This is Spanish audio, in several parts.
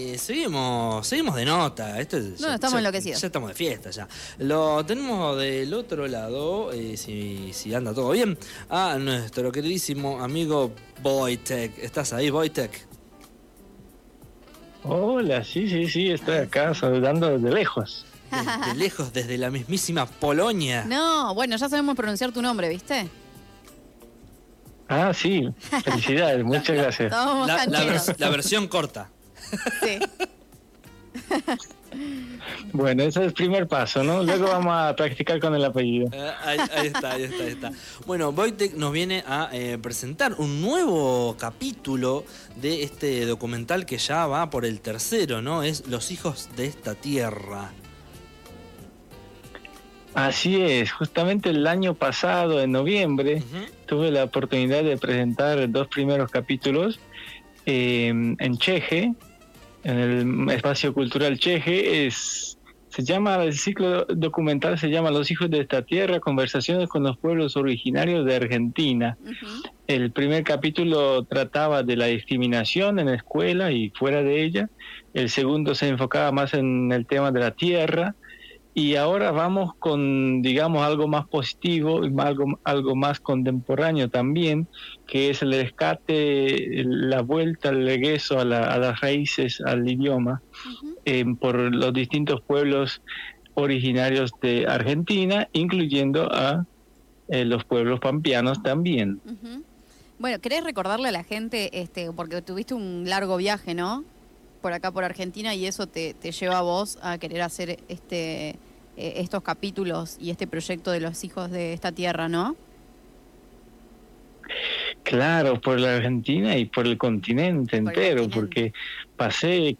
Eh, seguimos, seguimos de nota. Esto es- No, ya- estamos ya- enloquecidos. Ya estamos de fiesta ya. Lo tenemos del otro lado, eh, si, si anda todo bien, a nuestro queridísimo amigo Boytek. ¿Estás ahí, Boytek? Hola, sí, sí, sí, estoy acá saludando desde lejos. Desde lejos, desde la mismísima Polonia. No, bueno, ya sabemos pronunciar tu nombre, ¿viste? Ah, sí, felicidades, muchas gracias. Estábamos La, la cancheros. vers- la versión corta. Sí. Bueno, ese es el primer paso, ¿no? Luego vamos a practicar con el apellido. Eh, ahí, ahí está, ahí está, ahí está. Bueno, Wojtek nos viene a eh, presentar un nuevo capítulo de este documental que ya va por el tercero, ¿no? Es Los hijos de esta tierra. Así es, justamente el año pasado, en noviembre, tuve la oportunidad de presentar dos primeros capítulos eh, en Cheje, en el espacio cultural Cheje. Es, se llama, el ciclo documental se llama Los hijos de esta tierra, conversaciones con los pueblos originarios de Argentina. El primer capítulo trataba de la discriminación en la escuela y fuera de ella. El segundo se enfocaba más en el tema de la tierra. Y ahora vamos con, digamos, algo más positivo y algo, algo más contemporáneo también, que es el rescate, la vuelta, el regreso a, la- a las raíces, al idioma, eh, por los distintos pueblos originarios de Argentina, incluyendo a eh, los pueblos pampeanos también. Bueno, ¿querés recordarle a la gente, este, porque tuviste un largo viaje, ¿no? Por acá, por Argentina, y eso te, te lleva a vos a querer hacer este, eh, estos capítulos y este proyecto de los hijos de esta tierra, ¿no? Claro, por la Argentina y por el continente Por el entero, continente. porque pasé,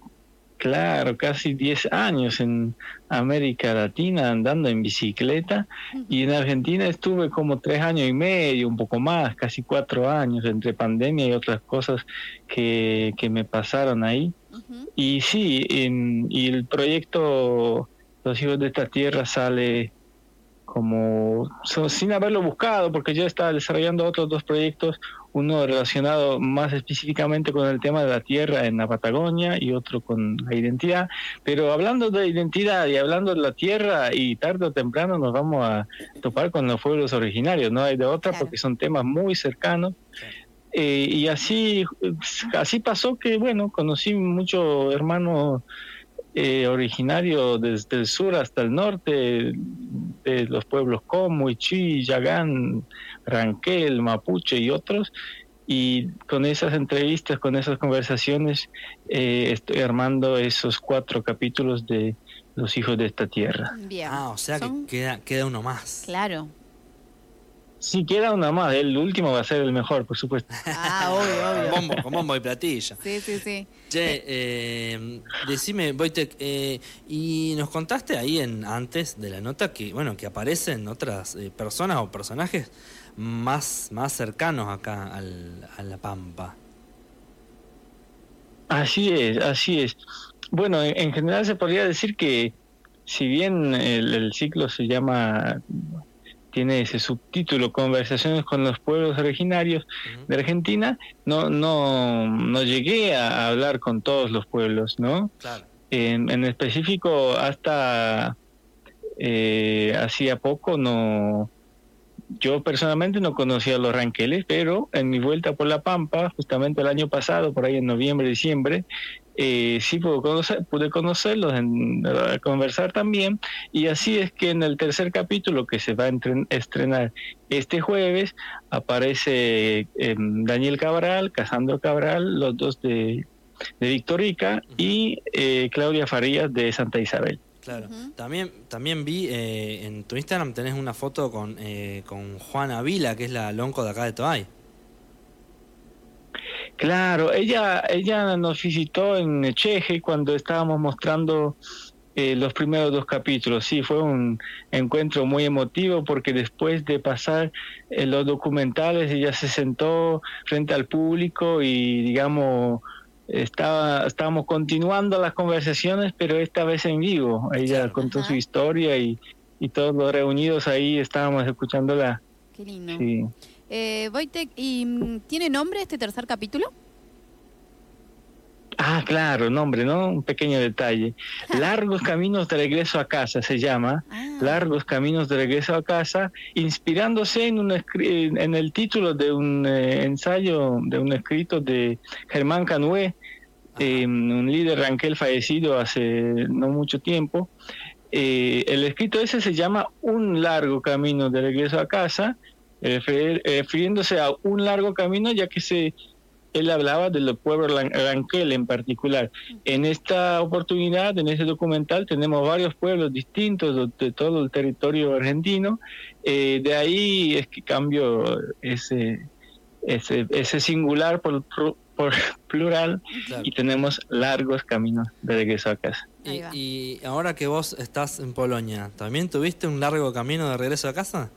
claro, casi 10 años en América Latina andando en bicicleta y en Argentina estuve como tres años y medio, un poco más, casi cuatro años, entre pandemia y otras cosas que, que me pasaron ahí. Y sí, en- y el proyecto Los Hijos de esta Tierra sale como so- sin haberlo buscado, porque yo estaba desarrollando otros dos proyectos, uno relacionado más específicamente con el tema de la tierra en la Patagonia y otro con la identidad. Pero hablando de identidad y hablando de la tierra, y tarde o temprano nos vamos a topar con los pueblos originarios, no hay de otra, Claro. porque son temas muy cercanos. Eh, y así, así pasó que, bueno, conocí muchos hermanos eh, originarios desde el sur hasta el norte, de los pueblos como Ichi, Yagán, Ranquel, Mapuche y otros. Y con esas entrevistas, con esas conversaciones, eh, estoy armando esos cuatro capítulos de Los hijos de esta tierra. Bien. Ah, o sea Son- que queda, queda uno más. Claro. Si queda una más, el último va a ser el mejor, por supuesto. Ah, obvio, Con bombo, con bombo y platilla. Sí, sí, sí. Che, eh, decime, Wojtek, eh, y nos contaste ahí en antes de la nota que, bueno, que aparecen otras eh, personas o personajes más, más cercanos acá al- a la Pampa. Así es, así es. Bueno, en, en general se podría decir que si bien el, el ciclo se llama, tiene ese subtítulo, Conversaciones con los pueblos originarios de Argentina, no, no, no llegué a hablar con todos los pueblos, ¿no? Claro. En, en específico, hasta eh, hacía poco no... Yo personalmente no conocía a los ranqueles, pero en mi vuelta por La Pampa, justamente el año pasado, por ahí en noviembre, diciembre, eh, sí pude, conocer, pude conocerlos, en, conversar también, y así es que en el tercer capítulo que se va a entren- estrenar este jueves, aparece eh, Daniel Cabral, Casandro Cabral, los dos de, de Victorica, y eh, Claudia Farías de Santa Isabel. Claro. También, también vi eh, en tu Instagram tenés una foto con, eh, con Juana Vila, que es la lonco de acá de Toay. Claro, ella, ella nos visitó en Cheje cuando estábamos mostrando eh, los primeros dos capítulos. Sí, fue un encuentro muy emotivo porque después de pasar eh, los documentales, ella se sentó frente al público y, digamos, estaba, estábamos continuando las conversaciones, pero esta vez en vivo. Ella contó Ajá. su historia y, y todos los reunidos ahí estábamos escuchándola. Qué lindo. Sí. Eh, Wojtek, ¿y mm, tiene nombre este tercer capítulo? Ah, claro, nombre, ¿no? Un pequeño detalle. Largos Caminos de Regreso a Casa se llama. Ah. Largos Caminos de Regreso a Casa, inspirándose en, un, en el título de un eh, ensayo, de un escrito de Germán Canué, eh, un líder ranquel fallecido hace no mucho tiempo. Eh, el escrito ese se llama Un largo camino de regreso a casa, refiriéndose a un largo camino ya que se él hablaba del pueblo ran- ranquel en particular. En esta oportunidad, en este documental, tenemos varios pueblos distintos de, de todo el territorio argentino. Eh, de ahí es que cambio ese, ese, ese singular por, por- plural Claro. y tenemos largos caminos de regreso a casa. Y, y ahora que vos estás en Polonia, ¿también tuviste un largo camino de regreso a casa?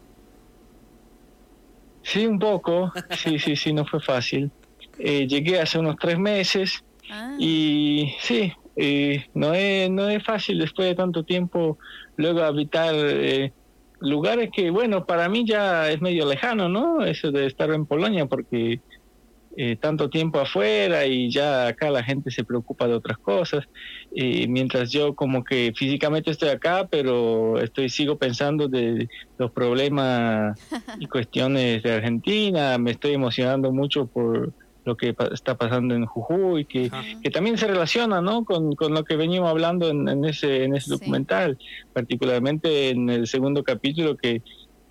Sí, un poco. Sí, sí, sí, no fue fácil. Eh, llegué hace unos tres meses Ah, y sí, eh, no, es, no es fácil después de tanto tiempo luego habitar eh, lugares que, bueno, para mí ya es medio lejano, ¿no? Eso de estar en Polonia porque eh, tanto tiempo afuera y ya acá la gente se preocupa de otras cosas. Eh, mientras yo como que físicamente estoy acá, pero estoy sigo pensando de los problemas y cuestiones de Argentina, me estoy emocionando mucho por lo que pa- está pasando en Jujuy, que, que también se relaciona ¿no? con, con lo que venimos hablando en, en ese, en ese Sí. documental, particularmente en el segundo capítulo que,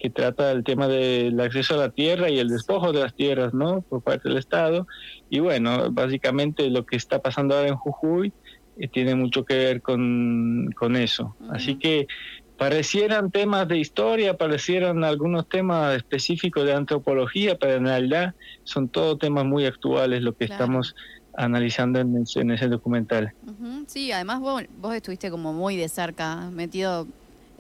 que trata el tema del acceso a la tierra y el despojo de las tierras ¿no? por parte del Estado. Y bueno, básicamente lo que está pasando ahora en Jujuy eh, tiene mucho que ver con, con eso. Ujú. Así que parecieran temas de historia, parecieran algunos temas específicos de antropología, pero en realidad son todos temas muy actuales lo que Claro. estamos analizando en ese, en ese documental. ujú. Sí, además vos, vos estuviste como muy de cerca, metido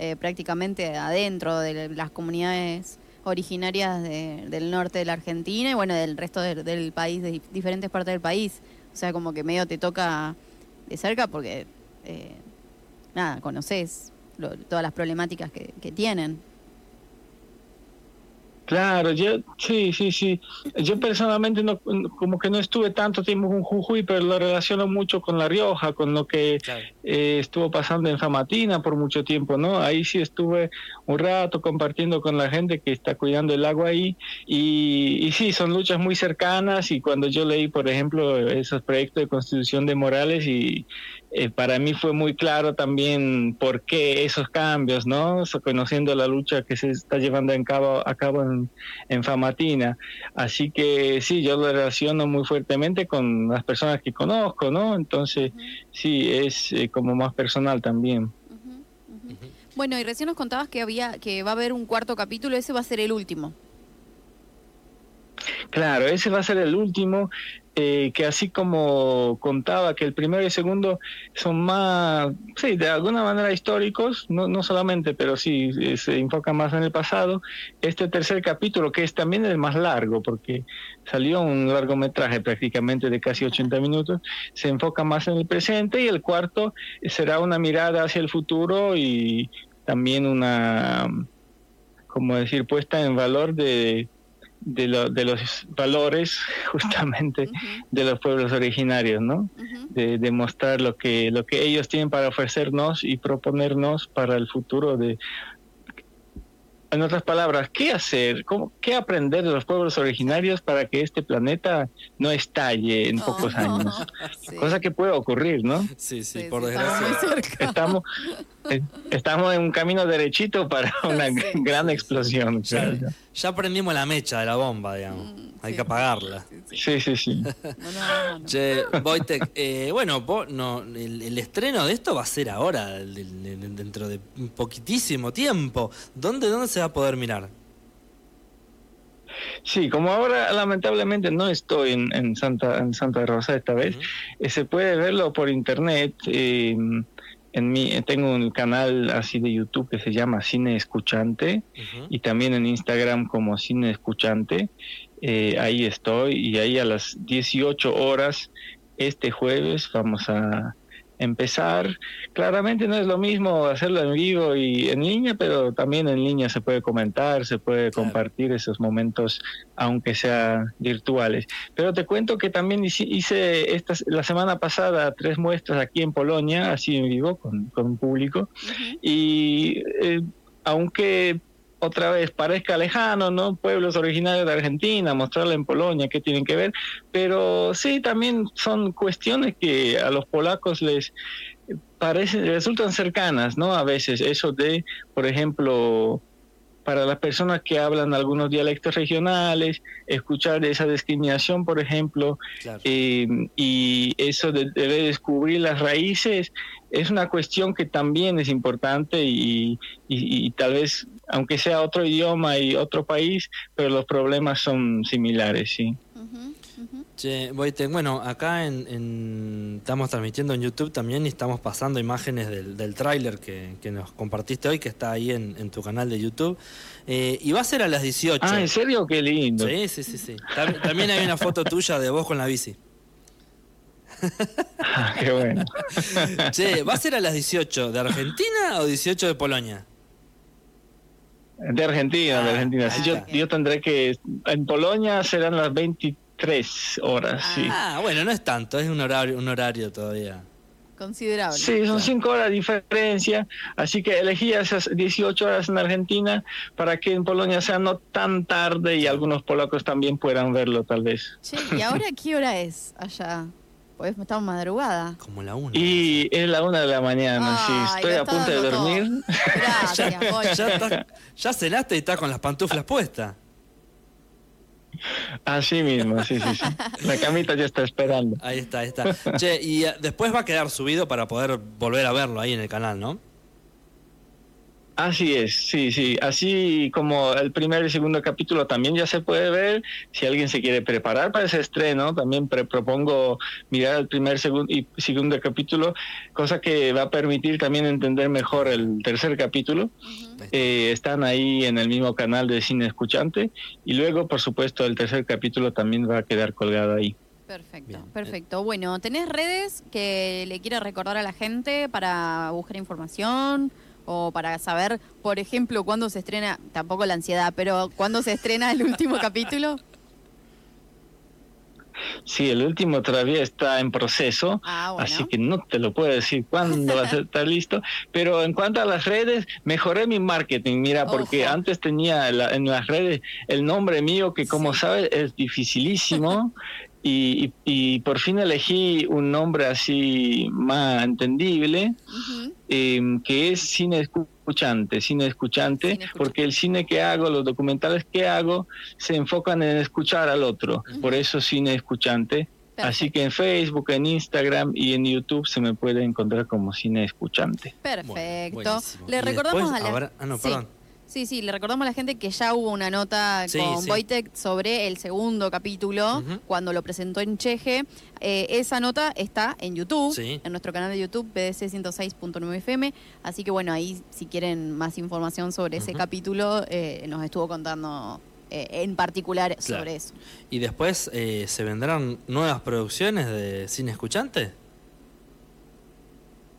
eh, prácticamente adentro de las comunidades originarias de- del norte de la Argentina y bueno, del resto del, país, de dif- diferentes partes del país. O sea, como que medio te toca de cerca porque, eh, nada, conoces todas las problemáticas que, que tienen. Claro, yo sí, sí, sí. Yo personalmente no, como que no estuve tanto tiempo con Jujuy, pero lo relaciono mucho con La Rioja, con lo que Claro. eh, estuvo pasando en Famatina por mucho tiempo, ¿no? Ahí sí estuve un rato compartiendo con la gente que está cuidando el agua ahí y, y sí, son luchas muy cercanas y cuando yo leí, por ejemplo, esos proyectos de constitución de Morales y eh, para mí fue muy claro también por qué esos cambios, ¿no? So, conociendo la lucha que se está llevando en cabo, a cabo en, en Famatina. Así que sí, yo lo relaciono muy fuertemente con las personas que conozco, ¿no? Entonces, sí, es eh, como más personal también. Bueno, y recién nos contabas que había que va a haber un cuarto capítulo, ese va a ser el último. Claro, ese va a ser el último, eh, que así como contaba que el primero y el segundo son más, sí, de alguna manera históricos, no, no solamente, pero sí eh, se enfoca más en el pasado. Este tercer capítulo, que es también el más largo, porque salió un largometraje prácticamente de casi 80 minutos, se enfoca más en el presente y el cuarto será una mirada hacia el futuro y también una, como decir, puesta en valor de de, lo- de los valores justamente de los pueblos originarios, ¿no? De, de mostrar lo que lo que ellos tienen para ofrecernos y proponernos para el futuro de en otras palabras, ¿qué hacer? ¿Cómo, ¿Qué aprender de los pueblos originarios para que este planeta no estalle en pocos Oh, años? sí. Cosa que puede ocurrir, ¿no? Sí, sí, Sí, por sí, estamos desgracia. muy cerca. Estamos, estamos en un camino derechito para una Sí, gran sí, explosión. Ya, prendimos la mecha de la bomba, digamos. Mm, Hay sí. que apagarla. Sí, sí. Sí, sí, sí. No, no, no, no. Che, Wojtek, eh, bueno, vos no, el, el estreno de esto va a ser ahora, el- el- el- dentro de un poquitísimo tiempo. ¿Dónde, ¿Dónde se va a poder mirar? Sí, como ahora lamentablemente no estoy en, en Santa en Santa Rosa esta vez, eh, se puede verlo por internet. eh, en mi, eh, tengo un canal así de YouTube que se llama Cine Escuchante y también en Instagram como Cine Escuchante. Eh, ahí estoy y ahí a las 18 horas este jueves vamos a empezar. Claramente no es lo mismo hacerlo en vivo y en línea, pero también en línea se puede comentar, se puede compartir esos momentos, aunque sean virtuales. Pero te cuento que también hice esta, la semana pasada tres muestras aquí en Polonia, así en vivo, con, con público, y eh, aunque otra vez parezca lejano, ¿no? Pueblos originarios de Argentina, mostrarla en Polonia, qué tienen que ver, pero sí, también son cuestiones que a los polacos les parecen, resultan cercanas, ¿no? A veces eso de, por ejemplo, para las personas que hablan algunos dialectos regionales, escuchar esa discriminación, por ejemplo, eh, y eso de, descubrir las raíces, es una cuestión que también es importante y, y, tal vez, aunque sea otro idioma y otro país, pero los problemas son similares, sí. Che, bueno, acá en, estamos transmitiendo en YouTube también y estamos pasando imágenes del, del tráiler que, nos compartiste hoy, que está ahí en, tu canal de YouTube. Eh, y va a ser a las 18. Ah, ¿en serio? Qué lindo. Sí, sí, sí. sí. También hay una foto tuya de vos con la bici. Ah, qué bueno. Che, ¿va a ser a las 18 de Argentina o 18 de Polonia? De Argentina, de ah, Argentina. yo, yo tendré que. En Polonia serán las 20 Tres horas, sí. Ah, bueno, no es tanto, es un horario, un horario todavía. Considerable. Sí, son cinco horas de diferencia, así que elegí esas 18 horas en Argentina para que en Polonia sea no tan tarde y algunos polacos también puedan verlo tal vez. Sí, ¿y ahora qué hora es allá? Pues estamos madrugada. Como la una. Y es la una de la mañana, sí. Estoy a punto de dormir. Gracias, ya, ya cenaste y estás con las pantuflas puestas. Así mismo, sí, sí, sí. La camita ya está esperando. Ahí está, ahí está. Che, y eh, después va a quedar subido para poder volver a verlo ahí en el canal, ¿no? Así es, sí, sí. Así como el primer y segundo capítulo también ya se puede ver. Si alguien se quiere preparar para ese estreno, también propongo mirar el primer segundo y segundo capítulo, cosa que va a permitir también entender mejor el tercer capítulo. Eh, están ahí en el mismo canal de Cine Escuchante. Y luego, por supuesto, el tercer capítulo también va a quedar colgado ahí. Perfecto, perfecto. Bueno, ¿tenés redes que le quiera recordar a la gente para buscar información? O para saber, por ejemplo, cuándo se estrena, tampoco la ansiedad, pero cuándo se estrena el último capítulo? Sí, el último todavía está en proceso, ah, así que no te lo puedo decir cuándo va a estar listo. Pero en cuanto a las redes, mejoré mi marketing, mira, porque antes tenía en las redes el nombre mío, que como sabes es dificilísimo, y, y, por fin elegí un nombre así más entendible, em, que es cine escuchante, cine escuchante, porque el cine que hago, los documentales que hago, se enfocan en escuchar al otro, por eso cine escuchante. Así que en Facebook, en Instagram y en YouTube se me puede encontrar como cine escuchante. Perfecto. Le recordamos a la... Ah, no, perdón. Sí, sí, le recordamos a la gente que ya hubo una nota con sí. sobre el segundo capítulo, cuando lo presentó en Cheje. Eh, esa nota está en YouTube, en nuestro canal de YouTube, PDC 106.9 FM. Así que bueno, ahí si quieren más información sobre ese capítulo, eh, nos estuvo contando eh, en particular sobre eso. ¿Y después se vendrán nuevas producciones de cine escuchante?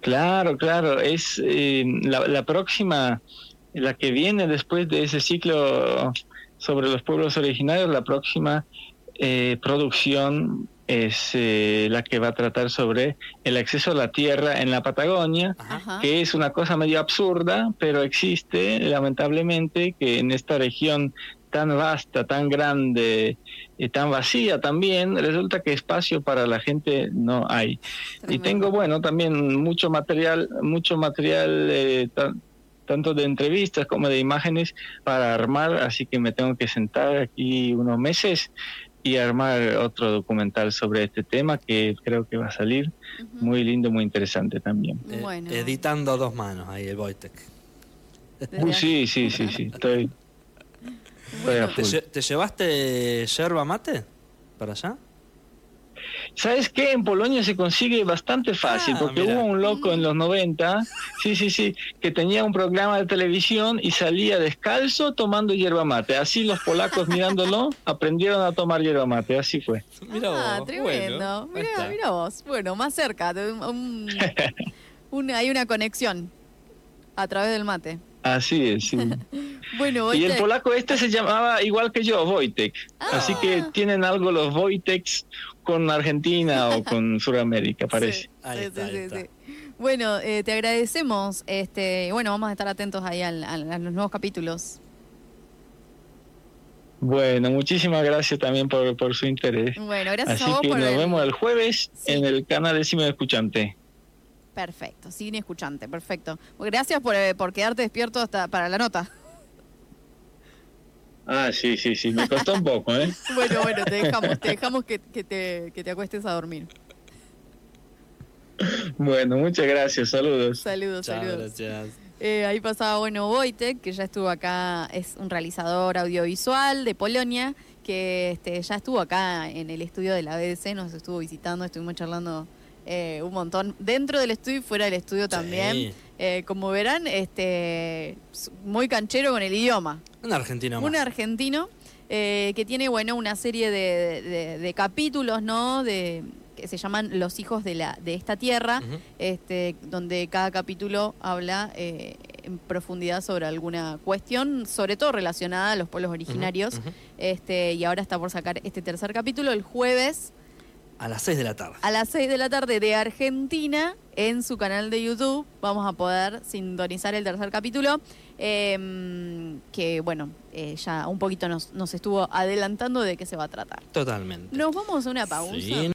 Claro, claro. Es la, la próxima la que viene después de ese ciclo sobre los pueblos originarios, la próxima eh, producción es eh, la que va a tratar sobre el acceso a la tierra en la Patagonia, que es una cosa medio absurda, pero existe lamentablemente que en esta región tan vasta, tan grande y tan vacía también, resulta que espacio para la gente no hay. Y tengo, bueno, también mucho material, mucho material eh, tanto de entrevistas como de imágenes para armar, así que me tengo que sentar aquí unos meses y armar otro documental sobre este tema que creo que va a salir muy lindo, muy interesante también. Eh, editando a dos manos ahí el Wojtek. sí, sí, sí, sí, estoy... ¿Te, llevaste yerba mate para allá? ¿Sabes qué? En Polonia se consigue bastante fácil, Ah, porque mira. hubo un loco en los 90, sí, sí, sí, que tenía un programa de televisión y salía descalzo tomando yerba mate. Así los polacos mirándolo aprendieron a tomar yerba mate, así fue. Mira ah, vos, tremendo. bueno, mira, vos. Bueno, más cerca. un- hay una conexión a través del mate. Así es, sí. Bueno, Y el polaco este se llamaba igual que yo, Wojtek. Así que Ah. tienen algo los Wojteks con Argentina o con Sudamérica, parece. Sí, Ahí está, ahí está. Bueno, eh, te agradecemos. Este, y bueno, vamos a estar atentos ahí al- al- a los nuevos capítulos. Bueno, muchísimas gracias también por, por su interés. Bueno, gracias Así a vos que por nos el- vemos el jueves Sí. en el canal de Cime Escuchante. Perfecto, sin escuchante, perfecto. Gracias por, eh, por quedarte despierto hasta para la nota. Ah, sí, sí, sí, me costó un poco, ¿eh? Bueno, bueno, te dejamos, te dejamos que, que te, que te acuestes a dormir. Bueno, muchas gracias, saludos. Saludos, Chao, saludos. gracias. Eh, ahí pasaba, bueno, Wojtek, que ya estuvo acá, es un realizador audiovisual de Polonia, que este, ya estuvo acá en el estudio de la BBC, nos estuvo visitando, estuvimos charlando eh, un montón dentro del estudio y fuera del estudio también. Sí. Eh, como verán, este, muy canchero con el idioma. Un argentino más. Un argentino eh, que tiene, bueno, una serie de, de- de capítulos, ¿no? De, que se llaman Los hijos de, la, de esta tierra, este, donde cada capítulo habla en profundidad sobre alguna cuestión, sobre todo relacionada a los pueblos originarios. este, y ahora está por sacar este tercer capítulo el jueves A las 6 de la tarde. a las 6 de la tarde de Argentina en su canal de YouTube. Vamos a poder sintonizar el tercer capítulo, eh, que bueno, eh, ya un poquito nos, nos estuvo adelantando de qué se va a tratar. Totalmente. Nos vamos a una pausa. Sí.